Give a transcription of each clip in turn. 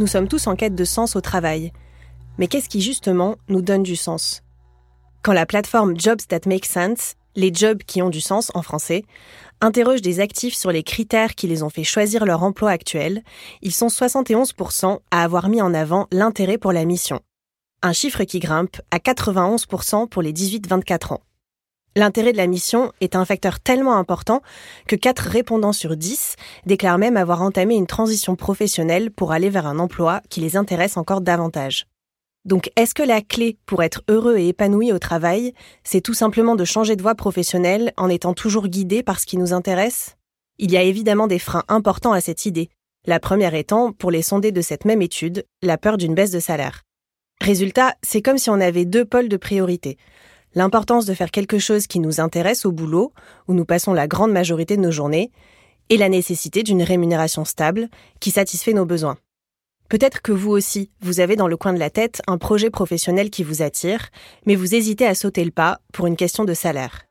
Nous sommes tous en quête de sens au travail. Mais qu'est-ce qui justement nous donne du sens? Quand la plateforme Jobs That Make Sense, les jobs qui ont du sens en français, interroge des actifs sur les critères qui les ont fait choisir leur emploi actuel, ils sont 71% à avoir mis en avant l'intérêt pour la mission. Un chiffre qui grimpe à 91% pour les 18-24 ans. L'intérêt de la mission est un facteur tellement important que 4 répondants sur 10 déclarent même avoir entamé une transition professionnelle pour aller vers un emploi qui les intéresse encore davantage. Donc est-ce que la clé pour être heureux et épanoui au travail, c'est tout simplement de changer de voie professionnelle en étant toujours guidé par ce qui nous intéresse? Il y a évidemment des freins importants à cette idée. La première étant, pour les sondés de cette même étude, la peur d'une baisse de salaire. Résultat, c'est comme si on avait deux pôles de priorité l'importance de faire quelque chose qui nous intéresse au boulot, où nous passons la grande majorité de nos journées, et la nécessité d'une rémunération stable qui satisfait nos besoins. Peut-être que vous aussi, vous avez dans le coin de la tête un projet professionnel qui vous attire, mais vous hésitez à sauter le pas pour une question de salaire.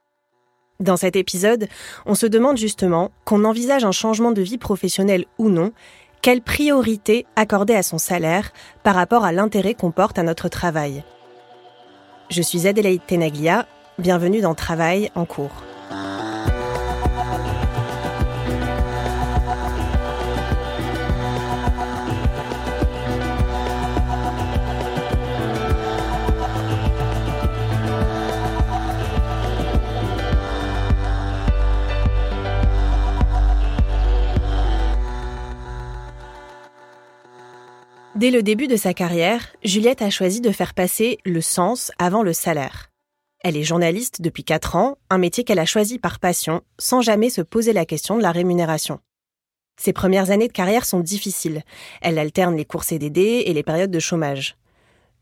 Dans cet épisode, on se demande justement, qu'on envisage un changement de vie professionnelle ou non, quelle priorité accorder à son salaire par rapport à l'intérêt qu'on porte à notre travail. Je suis Adélaïde Tenaglia, bienvenue dans Travail en cours. Dès le début de sa carrière, Juliette a choisi de faire passer le sens avant le salaire. Elle est journaliste depuis 4 ans, un métier qu'elle a choisi par passion, sans jamais se poser la question de la rémunération. Ses premières années de carrière sont difficiles. Elle alterne les cours CDD et les périodes de chômage.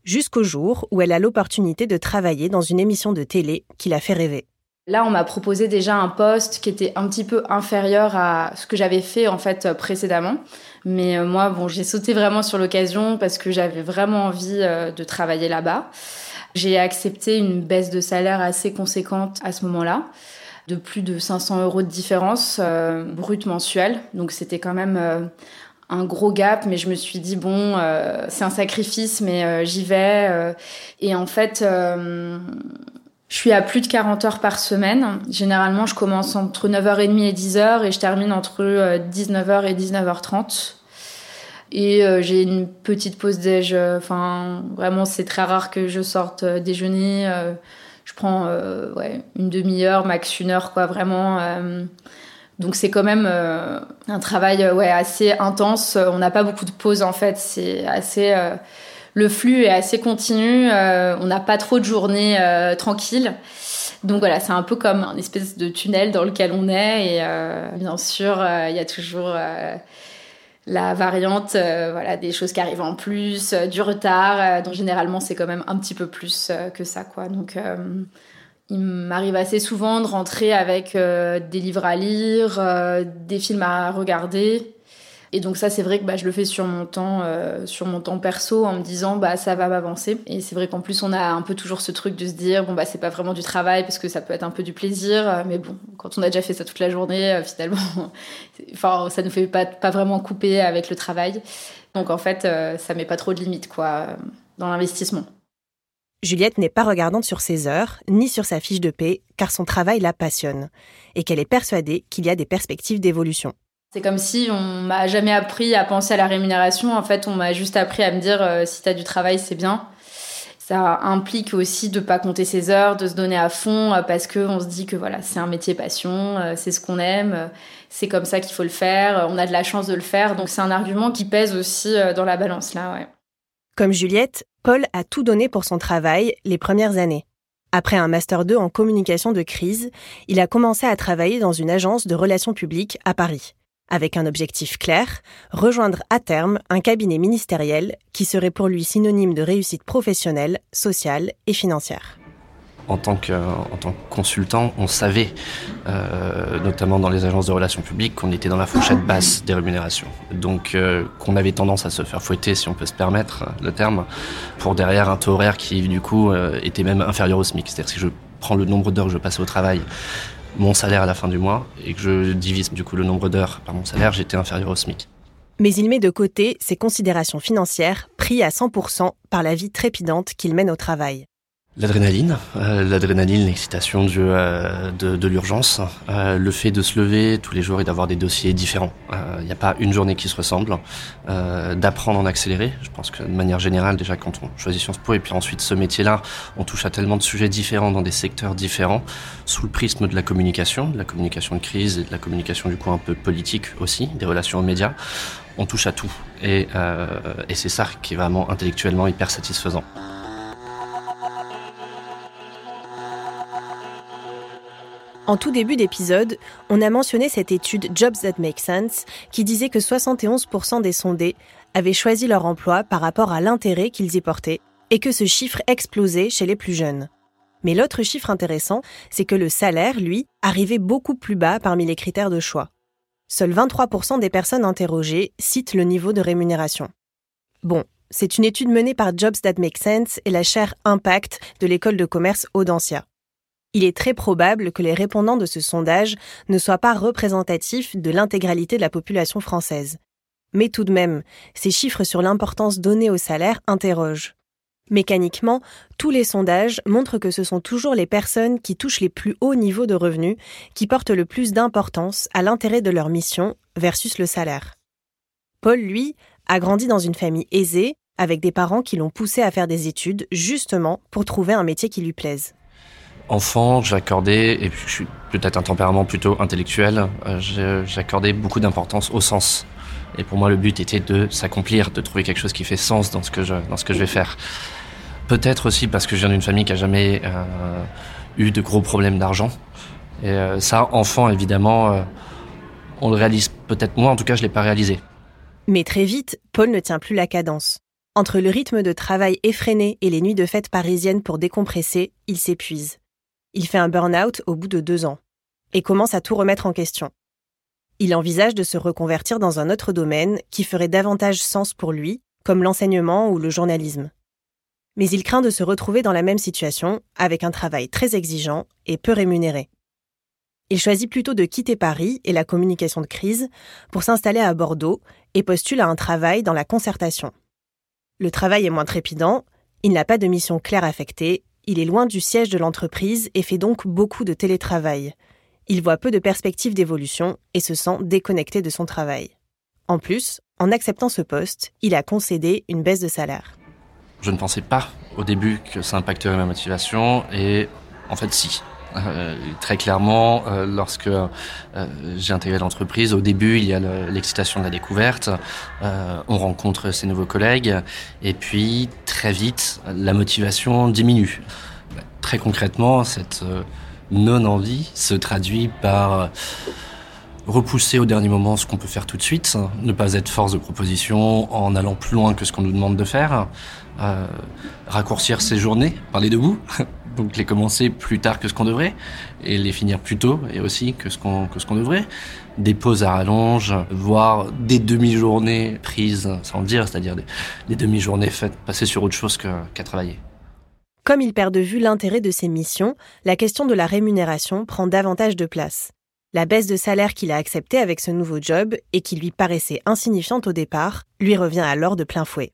Jusqu'au jour où elle a l'opportunité de travailler dans une émission de télé qui la fait rêver. Là, on m'a proposé déjà un poste qui était un petit peu inférieur à ce que j'avais fait en fait précédemment. Mais euh, moi, bon, j'ai sauté vraiment sur l'occasion parce que j'avais vraiment envie euh, de travailler là-bas. J'ai accepté une baisse de salaire assez conséquente à ce moment-là, de plus de 500 euros de différence euh, brute mensuelle. Donc c'était quand même un gros gap, mais je me suis dit bon, c'est un sacrifice, mais j'y vais. et en fait, je suis à plus de 40 heures par semaine. Généralement, je commence entre 9h30 et 10h et je termine entre 19h euh, et 19h30. Et euh, j'ai une petite pause déj. Euh, enfin, vraiment, c'est très rare que je sorte déjeuner. Je prends une demi-heure, max une heure, quoi, vraiment. donc c'est quand même un travail ouais, assez intense. On n'a pas beaucoup de pauses en fait. C'est assez le flux est assez continu. on n'a pas trop de journées tranquilles. Donc voilà, c'est un peu comme un espèce de tunnel dans lequel on est. Et euh, bien sûr, euh, il y a toujours euh, la variante, voilà, des choses qui arrivent en plus, du retard. donc généralement, c'est quand même un petit peu plus que ça, quoi. Donc il m'arrive assez souvent de rentrer avec des livres à lire, des films à regarder. Et donc ça, c'est vrai que bah, je le fais sur mon temps, euh, sur mon temps perso, en me disant bah ça va m'avancer. Et c'est vrai qu'en plus, on a un peu toujours ce truc de se dire bon bah c'est pas vraiment du travail parce que ça peut être un peu du plaisir, euh, mais bon, quand on a déjà fait ça toute la journée, euh, finalement, enfin ça nous fait pas vraiment couper avec le travail. Donc en fait, ça met pas trop de limites quoi dans l'investissement. Juliette n'est pas regardante sur ses heures, ni sur sa fiche de paie, car son travail la passionne, et qu'elle est persuadée qu'il y a des perspectives d'évolution. C'est comme si on m'a jamais appris à penser à la rémunération. En fait, on m'a juste appris à me dire euh, si tu as du travail, c'est bien. Ça implique aussi de pas compter ses heures, de se donner à fond euh, parce que on se dit que voilà, c'est un métier passion, euh, c'est ce qu'on aime, c'est comme ça qu'il faut le faire, on a de la chance de le faire. Donc c'est un argument qui pèse aussi dans la balance là. Comme Juliette, Paul a tout donné pour son travail les premières années. Après un master 2 en communication de crise, il a commencé à travailler dans une agence de relations publiques à Paris avec un objectif clair, rejoindre à terme un cabinet ministériel qui serait pour lui synonyme de réussite professionnelle, sociale et financière. En tant que, en tant consultant, on savait, euh, notamment dans les agences de relations publiques, qu'on était dans la fourchette basse des rémunérations. Donc euh, qu'on avait tendance à se faire fouetter, si on peut se permettre le terme, pour derrière un taux horaire qui, du coup, euh, était même inférieur au SMIC. C'est-à-dire si je prends le nombre d'heures que je passais au travail mon salaire à la fin du mois et que je divise du coup le nombre d'heures par mon salaire, j'étais inférieur au SMIC. Mais il met de côté ses considérations financières, pris à 100% par la vie trépidante qu'il mène au travail. L'adrénaline, euh, l'adrénaline, l'excitation euh, de, de l'urgence, euh, le fait de se lever tous les jours et d'avoir des dossiers différents. Il n'y a pas une journée qui se ressemble. D'apprendre en accéléré, je pense que de manière générale, déjà quand on choisit Sciences Po et puis ensuite ce métier-là, on touche à tellement de sujets différents dans des secteurs différents, sous le prisme de la communication, de la communication de crise et de la communication du coup un peu politique aussi, des relations aux médias. On touche à tout et, et c'est ça qui est vraiment intellectuellement hyper satisfaisant. En tout début d'épisode, on a mentionné cette étude Jobs That Make Sense qui disait que 71% des sondés avaient choisi leur emploi par rapport à l'intérêt qu'ils y portaient et que ce chiffre explosait chez les plus jeunes. Mais l'autre chiffre intéressant, c'est que le salaire, lui, arrivait beaucoup plus bas parmi les critères de choix. Seuls 23% des personnes interrogées citent le niveau de rémunération. Bon, c'est une étude menée par Jobs That Make Sense et la chaire Impact de l'école de commerce Audencia. Il est très probable que les répondants de ce sondage ne soient pas représentatifs de l'intégralité de la population française. Mais tout de même, ces chiffres sur l'importance donnée au salaire interrogent. Mécaniquement, tous les sondages montrent que ce sont toujours les personnes qui touchent les plus hauts niveaux de revenus qui portent le plus d'importance à l'intérêt de leur mission versus le salaire. Paul, lui, a grandi dans une famille aisée, avec des parents qui l'ont poussé à faire des études justement pour trouver un métier qui lui plaise enfant, j'accordais, et puis je suis peut-être un tempérament plutôt intellectuel, euh, j'accordais beaucoup d'importance au sens. Et pour moi, le but était de s'accomplir, de trouver quelque chose qui fait sens dans ce que je, dans ce que je vais faire. Peut-être aussi parce que je viens d'une famille qui a jamais euh, eu de gros problèmes d'argent. Et euh, ça, enfant, évidemment, on le réalise peut-être moins, en tout cas, je l'ai pas réalisé. Mais très vite, Paul ne tient plus la cadence. Entre le rythme de travail effréné et les nuits de fête parisiennes pour décompresser, il s'épuise. Il fait un burn-out au bout de deux ans et commence à tout remettre en question. Il envisage de se reconvertir dans un autre domaine qui ferait davantage sens pour lui, comme l'enseignement ou le journalisme. Mais il craint de se retrouver dans la même situation, avec un travail très exigeant et peu rémunéré. Il choisit plutôt de quitter Paris et la communication de crise pour s'installer à Bordeaux et postule à un travail dans la concertation. Le travail est moins trépidant, il n'a pas de mission claire affectée il est loin du siège de l'entreprise et fait donc beaucoup de télétravail. Il voit peu de perspectives d'évolution et se sent déconnecté de son travail. En plus, en acceptant ce poste, il a concédé une baisse de salaire. Je ne pensais pas au début que ça impacterait ma motivation et En fait, si. Euh, très clairement, euh, lorsque euh, j'ai intégré l'entreprise, au début, il y a l'excitation de la découverte, on rencontre ses nouveaux collègues, et puis très vite, la motivation diminue. Très concrètement, cette non-envie se traduit par repousser au dernier moment ce qu'on peut faire tout de suite, ne pas être force de proposition en allant plus loin que ce qu'on nous demande de faire, raccourcir ses journées, parler debout, donc les commencer plus tard que ce qu'on devrait et les finir plus tôt et aussi que ce qu'on que ce qu'on devrait. Des pauses à rallonge, voire des demi-journées prises sans le dire, c'est-à-dire des, demi-journées faites passer sur autre chose qu'à travailler. Comme il perd de vue l'intérêt de ses missions, la question de la rémunération prend davantage de place. La baisse de salaire qu'il a acceptée avec ce nouveau job et qui lui paraissait insignifiante au départ, lui revient alors de plein fouet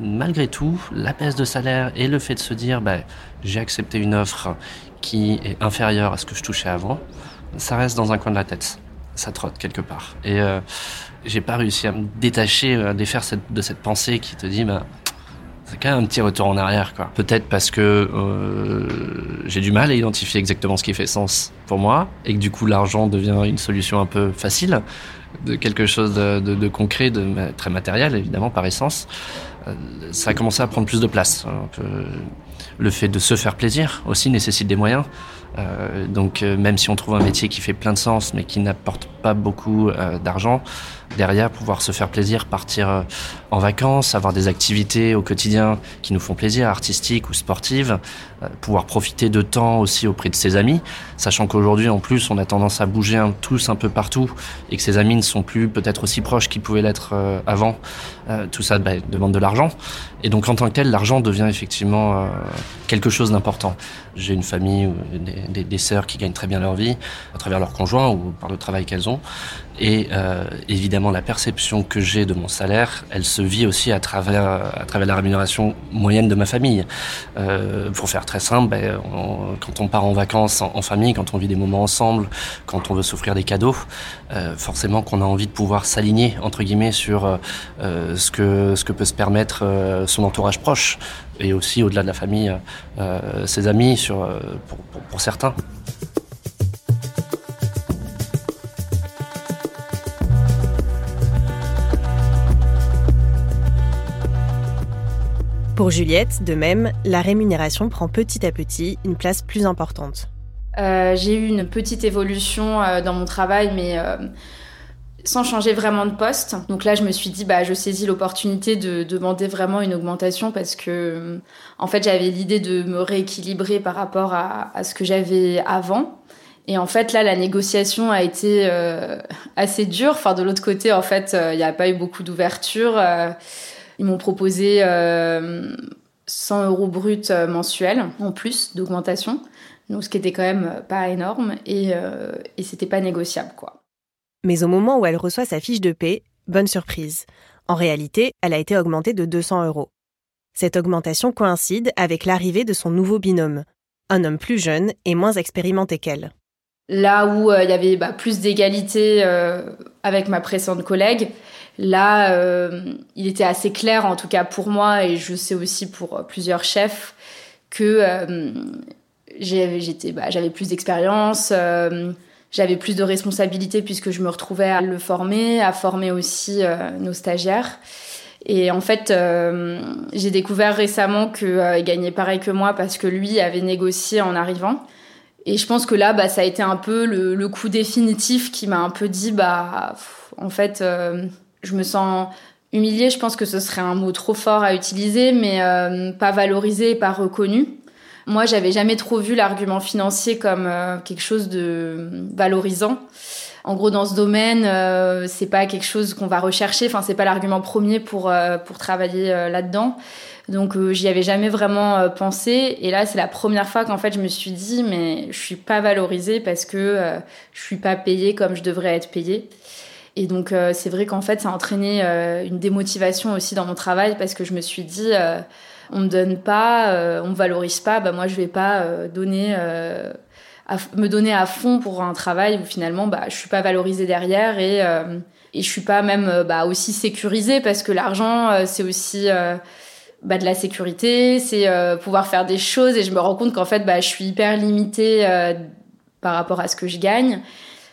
malgré tout, la baisse de salaire et le fait de se dire bah, j'ai accepté une offre qui est inférieure à ce que je touchais avant, ça reste dans un coin de la tête. Ça trotte quelque part. Et euh, j'ai pas réussi à me détacher, à défaire de cette pensée qui te dit bah, c'est quand même un petit retour en arrière. quoi. Peut-être parce que euh, j'ai du mal à identifier exactement ce qui fait sens pour moi et que du coup l'argent devient une solution un peu facile de quelque chose de, de, de concret, de très matériel évidemment par essence. Euh, ça a commencé à prendre plus de place. le fait de se faire plaisir aussi nécessite des moyens. Euh, donc euh, même si on trouve un métier qui fait plein de sens mais qui n'apporte pas beaucoup d'argent, derrière pouvoir se faire plaisir, partir en vacances, avoir des activités au quotidien qui nous font plaisir, artistiques ou sportives, pouvoir profiter de temps aussi auprès de ses amis, sachant qu'aujourd'hui en plus on a tendance à bouger tous un peu partout et que ses amis ne sont plus peut-être aussi proches qu'ils pouvaient l'être avant. tout ça bah, demande de l'argent et donc en tant que tel, l'argent devient effectivement euh, quelque chose d'important. J'ai une famille, des, des, des sœurs qui gagnent très bien leur vie à travers leur conjoint ou par le travail qu'elles ont. Et euh, évidemment, la perception que j'ai de mon salaire, elle se vit aussi à travers, à travers la rémunération moyenne de ma famille. Euh, pour faire très simple, ben, quand on part en vacances en, famille, quand on vit des moments ensemble, quand on veut s'offrir des cadeaux, euh, forcément qu'on a envie de pouvoir s'aligner entre guillemets sur euh, ce que ce que peut se permettre euh, son entourage proche et aussi au-delà de la famille, euh, ses amis, sur pour, pour, pour certains. Pour Juliette, de même, la rémunération prend petit à petit une place plus importante. Euh, j'ai eu une petite évolution euh, dans mon travail, mais euh, sans changer vraiment de poste. Donc là, je me suis dit, bah, je saisis l'opportunité de demander vraiment une augmentation parce que, en fait, j'avais l'idée de me rééquilibrer par rapport à, ce que j'avais avant. Et en fait, là, la négociation a été assez dure. Enfin, de l'autre côté, en fait, il n'y a pas eu beaucoup d'ouverture. Ils m'ont proposé 100 euh, euros brut euh, mensuels en plus d'augmentation, donc ce qui était quand même pas énorme et, euh, et c'était pas négociable quoi. Mais au moment où elle reçoit sa fiche de paie, bonne surprise. En réalité, elle a été augmentée de 200 euros. Cette augmentation coïncide avec l'arrivée de son nouveau binôme, un homme plus jeune et moins expérimenté qu'elle. Là où il y avait bah, plus d'égalité avec ma précédente collègue, Là, euh, il était assez clair, en tout cas pour moi, et je sais aussi pour plusieurs chefs, que euh, bah, j'avais plus d'expérience, euh, j'avais plus de responsabilités puisque je me retrouvais à le former, à former aussi nos stagiaires. Et en fait, j'ai découvert récemment qu'il gagnait pareil que moi parce que lui avait négocié en arrivant. Et je pense que là, bah, ça a été un peu le, le coup définitif qui m'a un peu dit, bah, en fait, je me sens humiliée, je pense que ce serait un mot trop fort à utiliser, mais euh, pas valorisé, pas reconnu. Moi, j'avais jamais trop vu l'argument financier comme euh, quelque chose de valorisant. En gros, dans ce domaine, euh, c'est pas quelque chose qu'on va rechercher. Enfin, c'est pas l'argument premier pour pour travailler là-dedans. Donc, j'y avais jamais vraiment pensé. Et là, c'est la première fois qu'en fait, je me suis dit, mais je suis pas valorisée parce que je suis pas payée comme je devrais être payée. Et donc euh, c'est vrai qu'en fait ça a entraîné euh, une démotivation aussi dans mon travail parce que je me suis dit euh, on me donne pas, on me valorise pas, bah moi je vais pas donner me donner à fond pour un travail où finalement bah je suis pas valorisée derrière et et je suis pas même bah aussi sécurisée parce que l'argent c'est aussi bah, de la sécurité, c'est pouvoir faire des choses et je me rends compte qu'en fait bah, je suis hyper limitée par rapport à ce que je gagne.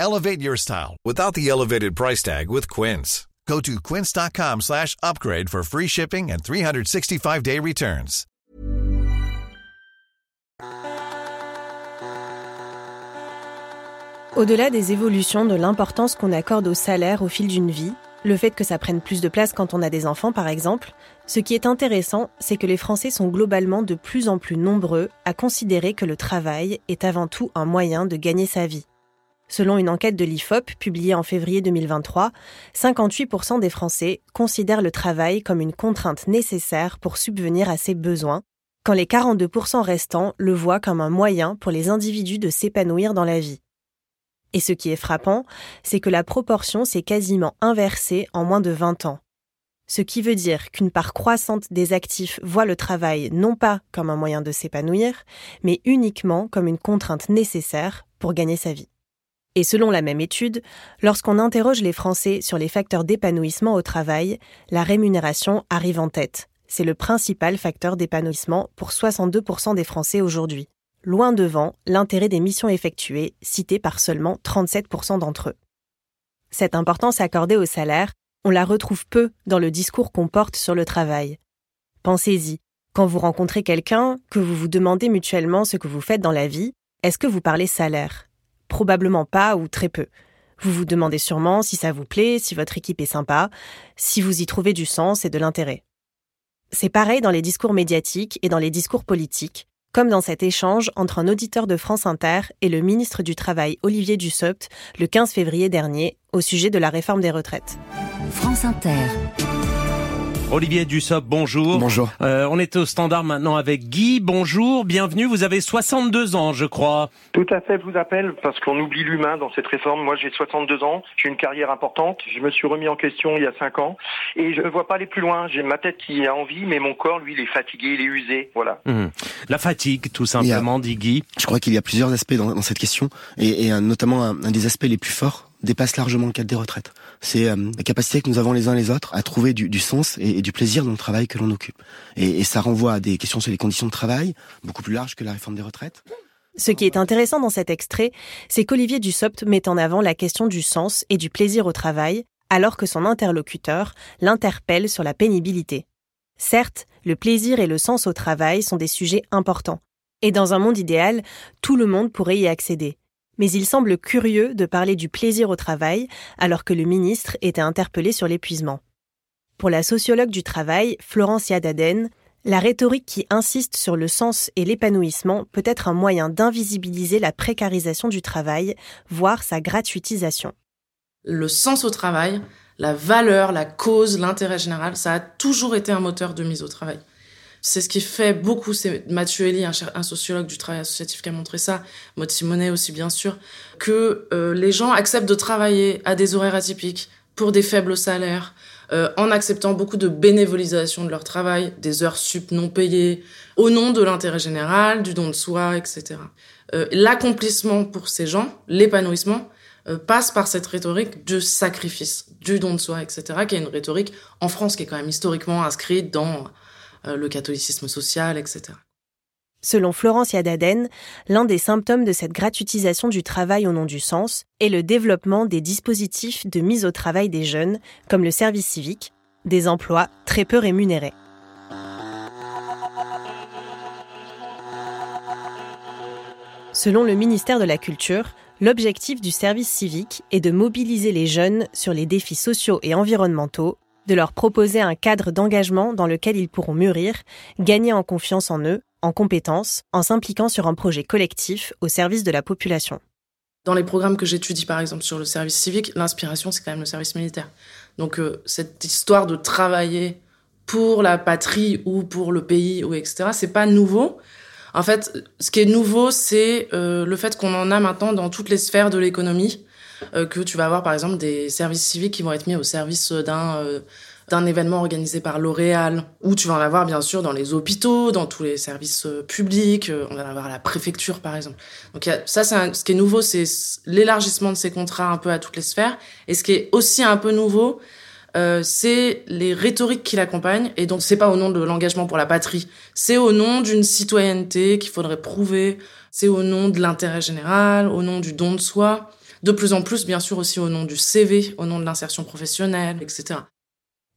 Elevate your style without the elevated price tag with Quince. Go to quince.com slash upgrade for free shipping and 365-day returns. Au-delà des évolutions de l'importance qu'on accorde au salaire au fil d'une vie, le fait que ça prenne plus de place quand on a des enfants par exemple, ce qui est intéressant, c'est que les Français sont globalement de plus en plus nombreux à considérer que le travail est avant tout un moyen de gagner sa vie. Selon une enquête de l'IFOP publiée en février 2023, 58% des Français considèrent le travail comme une contrainte nécessaire pour subvenir à ses besoins, quand les 42% restants le voient comme un moyen pour les individus de s'épanouir dans la vie. Et ce qui est frappant, c'est que la proportion s'est quasiment inversée en moins de 20 ans. Ce qui veut dire qu'une part croissante des actifs voit le travail non pas comme un moyen de s'épanouir, mais uniquement comme une contrainte nécessaire pour gagner sa vie. Et selon la même étude, lorsqu'on interroge les Français sur les facteurs d'épanouissement au travail, la rémunération arrive en tête. C'est le principal facteur d'épanouissement pour 62% des Français aujourd'hui loin devant l'intérêt des missions effectuées, cité par seulement 37% d'entre eux. Cette importance accordée au salaire, on la retrouve peu dans le discours qu'on porte sur le travail. Pensez-y, quand vous rencontrez quelqu'un, que vous vous demandez mutuellement ce que vous faites dans la vie, est-ce que vous parlez salaire? Probablement pas ou très peu. Vous vous demandez sûrement si ça vous plaît, si votre équipe est sympa, si vous y trouvez du sens et de l'intérêt. C'est pareil dans les discours médiatiques et dans les discours politiques, comme dans cet échange entre un auditeur de France Inter et le ministre du Travail Olivier Dussopt le 15 février dernier au sujet de la réforme des retraites. France Inter. Olivier Dussopt, bonjour. Bonjour. Euh, on est au standard maintenant avec Guy. Bonjour, bienvenue. Vous avez 62 ans, je crois. Tout à fait, je vous appelle parce qu'on oublie l'humain dans cette réforme. Moi, j'ai 62 ans, j'ai une carrière importante. Je me suis remis en question il y a 5 ans et je ne vois pas aller plus loin. J'ai ma tête qui a envie, mais mon corps, lui, il est fatigué, il est usé. Voilà. Hum. La fatigue, tout simplement, dit Guy. Je crois qu'il y a plusieurs aspects dans, cette question et, et notamment un des aspects les plus forts dépasse largement le cadre des retraites. C'est euh, la capacité que nous avons les uns les autres à trouver du, sens et, du plaisir dans le travail que l'on occupe. Et, et ça renvoie à des questions sur les conditions de travail, beaucoup plus larges que la réforme des retraites. Ce qui est intéressant dans cet extrait, c'est qu'Olivier Dussopt met en avant la question du sens et du plaisir au travail, alors que son interlocuteur l'interpelle sur la pénibilité. Certes, le plaisir et le sens au travail sont des sujets importants. Et dans un monde idéal, tout le monde pourrait y accéder mais il semble curieux de parler du plaisir au travail alors que le ministre était interpellé sur l'épuisement. Pour la sociologue du travail, Florencia Daden, la rhétorique qui insiste sur le sens et l'épanouissement peut être un moyen d'invisibiliser la précarisation du travail, voire sa gratuitisation. Le sens au travail, la valeur, la cause, l'intérêt général, ça a toujours été un moteur de mise au travail. C'est ce qui fait beaucoup, c'est Mathieu Elie, un, sociologue du travail associatif qui a montré ça, Maud Simonet aussi bien sûr, que euh, les gens acceptent de travailler à des horaires atypiques pour des faibles salaires, euh, en acceptant beaucoup de bénévolisation de leur travail, des heures sup non payées, au nom de l'intérêt général, du don de soi, etc. Euh, L'accomplissement pour ces gens, l'épanouissement, passe par cette rhétorique de sacrifice, du don de soi, etc., qui est une rhétorique en France qui est quand même historiquement inscrite dans le catholicisme social, etc. Selon Florence Yadaden, l'un des symptômes de cette gratuitisation du travail au nom du sens est le développement des dispositifs de mise au travail des jeunes, comme le service civique, des emplois très peu rémunérés. Selon le ministère de la Culture, l'objectif du service civique est de mobiliser les jeunes sur les défis sociaux et environnementaux de leur proposer un cadre d'engagement dans lequel ils pourront mûrir, gagner en confiance en eux, en compétences, en s'impliquant sur un projet collectif au service de la population. Dans les programmes que j'étudie, par exemple, sur le service civique, l'inspiration, c'est quand même le service militaire. Donc, euh, cette histoire de travailler pour la patrie ou pour le pays, ou etc., c'est pas nouveau. En fait, ce qui est nouveau, c'est euh, le fait qu'on en a maintenant dans toutes les sphères de l'économie, que tu vas avoir par exemple des services civiques qui vont être mis au service d'un euh, d'un événement organisé par L'Oréal, ou tu vas en avoir bien sûr dans les hôpitaux, dans tous les services publics, on va en avoir à la préfecture par exemple. Donc ça, c'est ce qui est nouveau, c'est l'élargissement de ces contrats un peu à toutes les sphères. Et ce qui est aussi un peu nouveau, euh, c'est les rhétoriques qui l'accompagnent. Et donc, c'est pas au nom de l'engagement pour la patrie, c'est au nom d'une citoyenneté qu'il faudrait prouver, c'est au nom de l'intérêt général, au nom du don de soi, de plus en plus, bien sûr, aussi au nom du CV, au nom de l'insertion professionnelle, etc.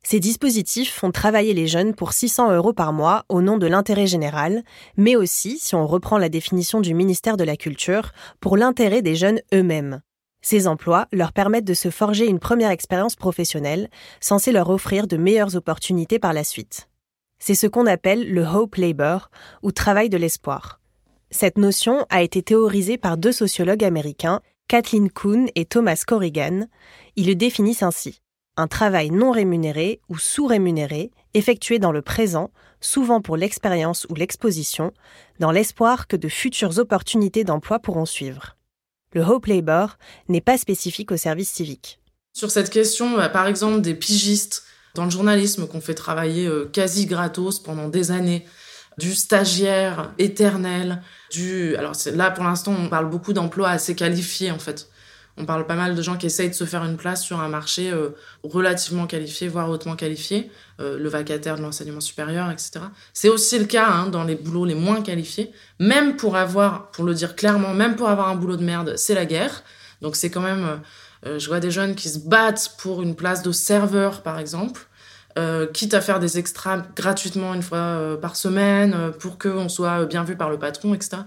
Ces dispositifs font travailler les jeunes pour 600 euros par mois au nom de l'intérêt général, mais aussi, si on reprend la définition du ministère de la Culture, pour l'intérêt des jeunes eux-mêmes. Ces emplois leur permettent de se forger une première expérience professionnelle, censée leur offrir de meilleures opportunités par la suite. C'est ce qu'on appelle le hope labor, ou travail de l'espoir. Cette notion a été théorisée par deux sociologues américains, Kathleen Kuhn et Thomas Corrigan. Ils le définissent ainsi un travail non rémunéré ou sous-rémunéré, effectué dans le présent, souvent pour l'expérience ou l'exposition, dans l'espoir que de futures opportunités d'emploi pourront suivre le Hope Labor n'est pas spécifique au service civique. Sur cette question, bah, par exemple, des pigistes dans le journalisme qu'on fait travailler euh, quasi gratos pendant des années, du stagiaire éternel, du... Alors là, pour l'instant, on parle beaucoup d'emplois assez qualifiés, en fait. On parle pas mal de gens qui essayent de se faire une place sur un marché euh, relativement qualifié, voire hautement qualifié, euh, le vacataire de l'enseignement supérieur, etc. C'est aussi le cas hein, dans les boulots les moins qualifiés. Même pour avoir, pour le dire clairement, même pour avoir un boulot de merde, c'est la guerre. Donc c'est quand même, euh, je vois des jeunes qui se battent pour une place de serveur, par exemple. Quitte à faire des extras gratuitement une fois par semaine pour qu'on soit bien vu par le patron, etc.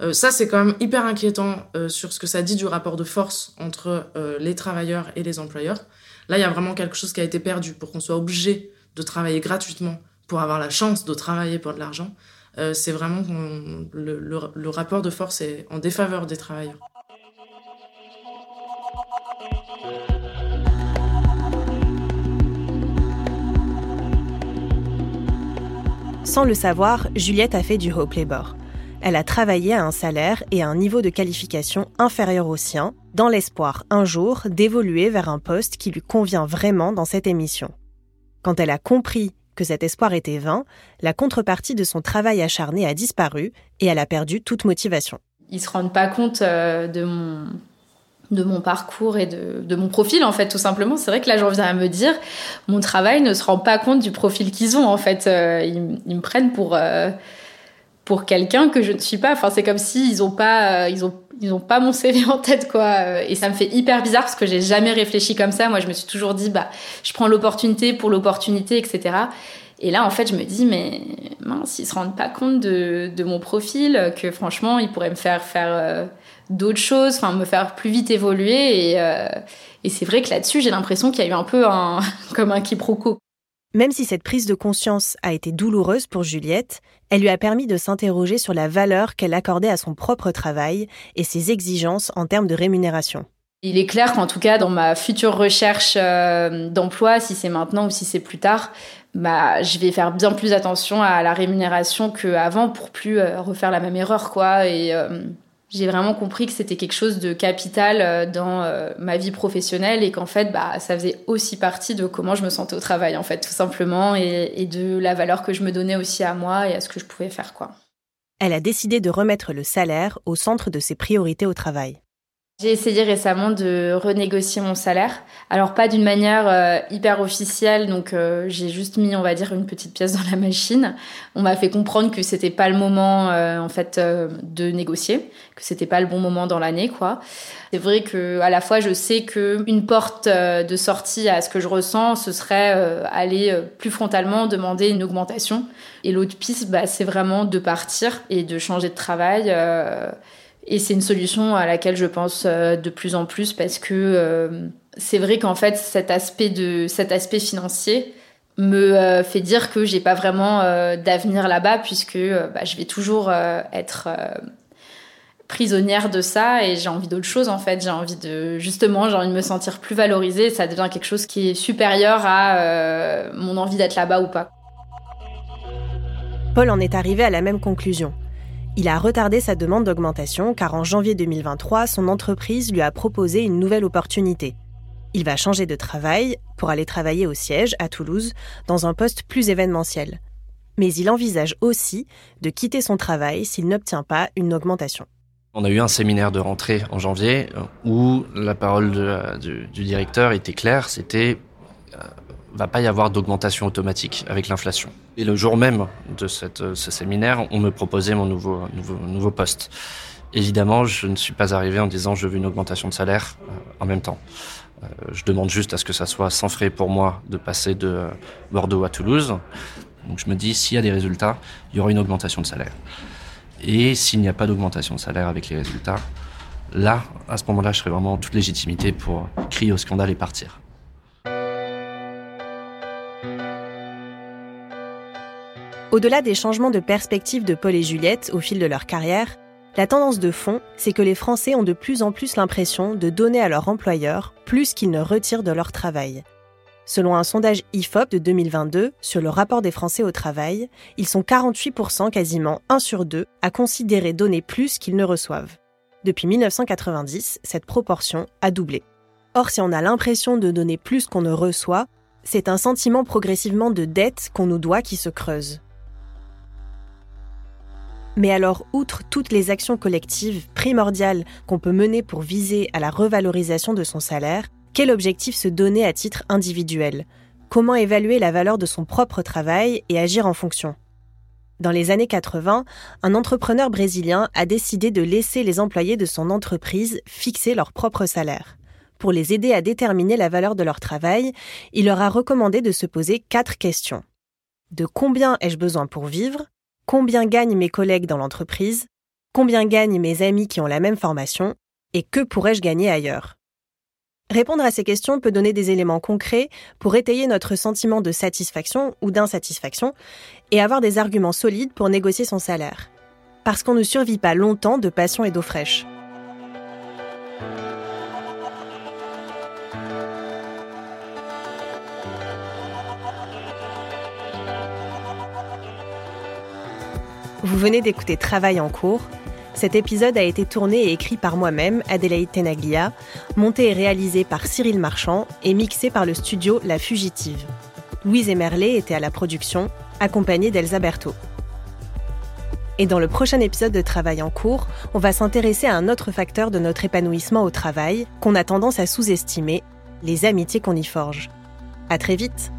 Euh, ça, c'est quand même hyper inquiétant euh, sur ce que ça dit du rapport de force entre euh, les travailleurs et les employeurs. Là, il y a vraiment quelque chose qui a été perdu pour qu'on soit obligé de travailler gratuitement pour avoir la chance de travailler pour de l'argent. c'est vraiment le, le rapport de force est en défaveur des travailleurs. Sans le savoir, Juliette a fait du Hope Labor elle a travaillé à un salaire et à un niveau de qualification inférieur au sien, dans l'espoir un jour d'évoluer vers un poste qui lui convient vraiment dans cette émission. Quand elle a compris que cet espoir était vain, la contrepartie de son travail acharné a disparu et elle a perdu toute motivation. Ils se rendent pas compte euh, de mon de mon parcours et de, mon profil en fait tout simplement c'est vrai que là j'en viens à me dire mon travail ne se rend pas compte du profil qu'ils ont en fait euh, ils, me prennent pour euh, pour quelqu'un que je ne suis pas. Enfin, c'est comme si ils pas, euh, ils ont, pas mon CV en tête, quoi. Et ça me fait hyper bizarre parce que j'ai jamais réfléchi comme ça. Moi, je me suis toujours dit, bah, je prends l'opportunité pour l'opportunité, etc. Et là, en fait, je me dis, mais mince, ils se rendent pas compte de, de mon profil, que franchement, ils pourraient me faire faire d'autres choses, enfin, me faire plus vite évoluer. Et, et c'est vrai que là-dessus, j'ai l'impression qu'il y a eu un peu un, comme un quiproquo. Même si cette prise de conscience a été douloureuse pour Juliette, elle lui a permis de s'interroger sur la valeur qu'elle accordait à son propre travail et ses exigences en termes de rémunération. Il est clair qu'en tout cas, dans ma future recherche euh, d'emploi, si c'est maintenant ou si c'est plus tard, bah, je vais faire bien plus attention à la rémunération qu'avant pour plus euh, refaire la même erreur, quoi. Et euh, j'ai vraiment compris que c'était quelque chose de capital euh, dans euh, ma vie professionnelle et qu'en fait, bah, ça faisait aussi partie de comment je me sentais au travail, en fait, tout simplement, et, de la valeur que je me donnais aussi à moi et à ce que je pouvais faire, quoi. Elle a décidé de remettre le salaire au centre de ses priorités au travail. J'ai essayé récemment de renégocier mon salaire. Alors pas d'une manière euh, hyper officielle, donc euh, j'ai juste mis, on va dire, une petite pièce dans la machine. On m'a fait comprendre que c'était pas le moment, euh, en fait, de négocier, que c'était pas le bon moment dans l'année, quoi. C'est vrai que à la fois, je sais que une porte de sortie à ce que je ressens, ce serait aller plus frontalement demander une augmentation. Et l'autre piste, bah, c'est vraiment de partir et de changer de travail et c'est une solution à laquelle je pense euh, de plus en plus parce que euh, c'est vrai qu'en fait cet aspect de cet aspect financier me euh, fait dire que j'ai pas vraiment d'avenir là-bas puisque bah, je vais toujours être prisonnière de ça et j'ai envie d'autre chose en fait. J'ai envie de justement j'ai envie de me sentir plus valorisée ça devient quelque chose qui est supérieur à mon envie d'être là-bas ou pas. Paul en est arrivé à la même conclusion Il a retardé sa demande d'augmentation car en janvier 2023, son entreprise lui a proposé une nouvelle opportunité. Il va changer de travail pour aller travailler au siège, à Toulouse, dans un poste plus événementiel. Mais il envisage aussi de quitter son travail s'il n'obtient pas une augmentation. On a eu un séminaire de rentrée en janvier euh, où la parole du, directeur était claire, c'était euh, va pas y avoir d'augmentation automatique avec l'inflation. Et le jour même de cette, euh, ce séminaire, on me proposait mon nouveau, nouveau, nouveau poste. Évidemment, je ne suis pas arrivé en disant je veux une augmentation de salaire en même temps. je demande juste à ce que ça soit sans frais pour moi de passer de Bordeaux à Toulouse. Donc je me dis s'il y a des résultats, il y aura une augmentation de salaire. Et s'il n'y a pas d'augmentation de salaire avec les résultats, là, à ce moment-là, je serais vraiment en toute légitimité pour crier au scandale et partir. Au-delà des changements de perspective de Paul et Juliette au fil de leur carrière, la tendance de fond, c'est que les Français ont de plus en plus l'impression de donner à leur employeur plus qu'ils ne retirent de leur travail. Selon un sondage IFOP de 2022 sur le rapport des Français au travail, ils sont 48%, quasiment 1 sur 2, à considérer donner plus qu'ils ne reçoivent. Depuis 1990, cette proportion a doublé. Or, si on a l'impression de donner plus qu'on ne reçoit, c'est un sentiment progressivement de dette qu'on nous doit qui se creuse. Mais alors, outre toutes les actions collectives primordiales qu'on peut mener pour viser à la revalorisation de son salaire, quel objectif se donner à titre individuel? Comment évaluer la valeur de son propre travail et agir en fonction? Dans les années 80, un entrepreneur brésilien a décidé de laisser les employés de son entreprise fixer leur propre salaire. Pour les aider à déterminer la valeur de leur travail, il leur a recommandé de se poser quatre questions. De combien ai-je besoin pour vivre? Combien gagnent mes collègues dans l'entreprise Combien gagnent mes amis qui ont la même formation Et que pourrais-je gagner ailleurs? Répondre à ces questions peut donner des éléments concrets pour étayer notre sentiment de satisfaction ou d'insatisfaction et avoir des arguments solides pour négocier son salaire. Parce qu'on ne survit pas longtemps de passion et d'eau fraîche. Vous venez d'écouter Travail en cours, cet épisode a été tourné et écrit par moi-même, Adélaïde Tenaglia, monté et réalisé par Cyril Marchand et mixé par le studio La Fugitive. Louise Emerlet était à la production, accompagnée d'Elsa Berthaud. Et dans le prochain épisode de Travail en cours, on va s'intéresser à un autre facteur de notre épanouissement au travail qu'on a tendance à sous-estimer, les amitiés qu'on y forge. À très vite!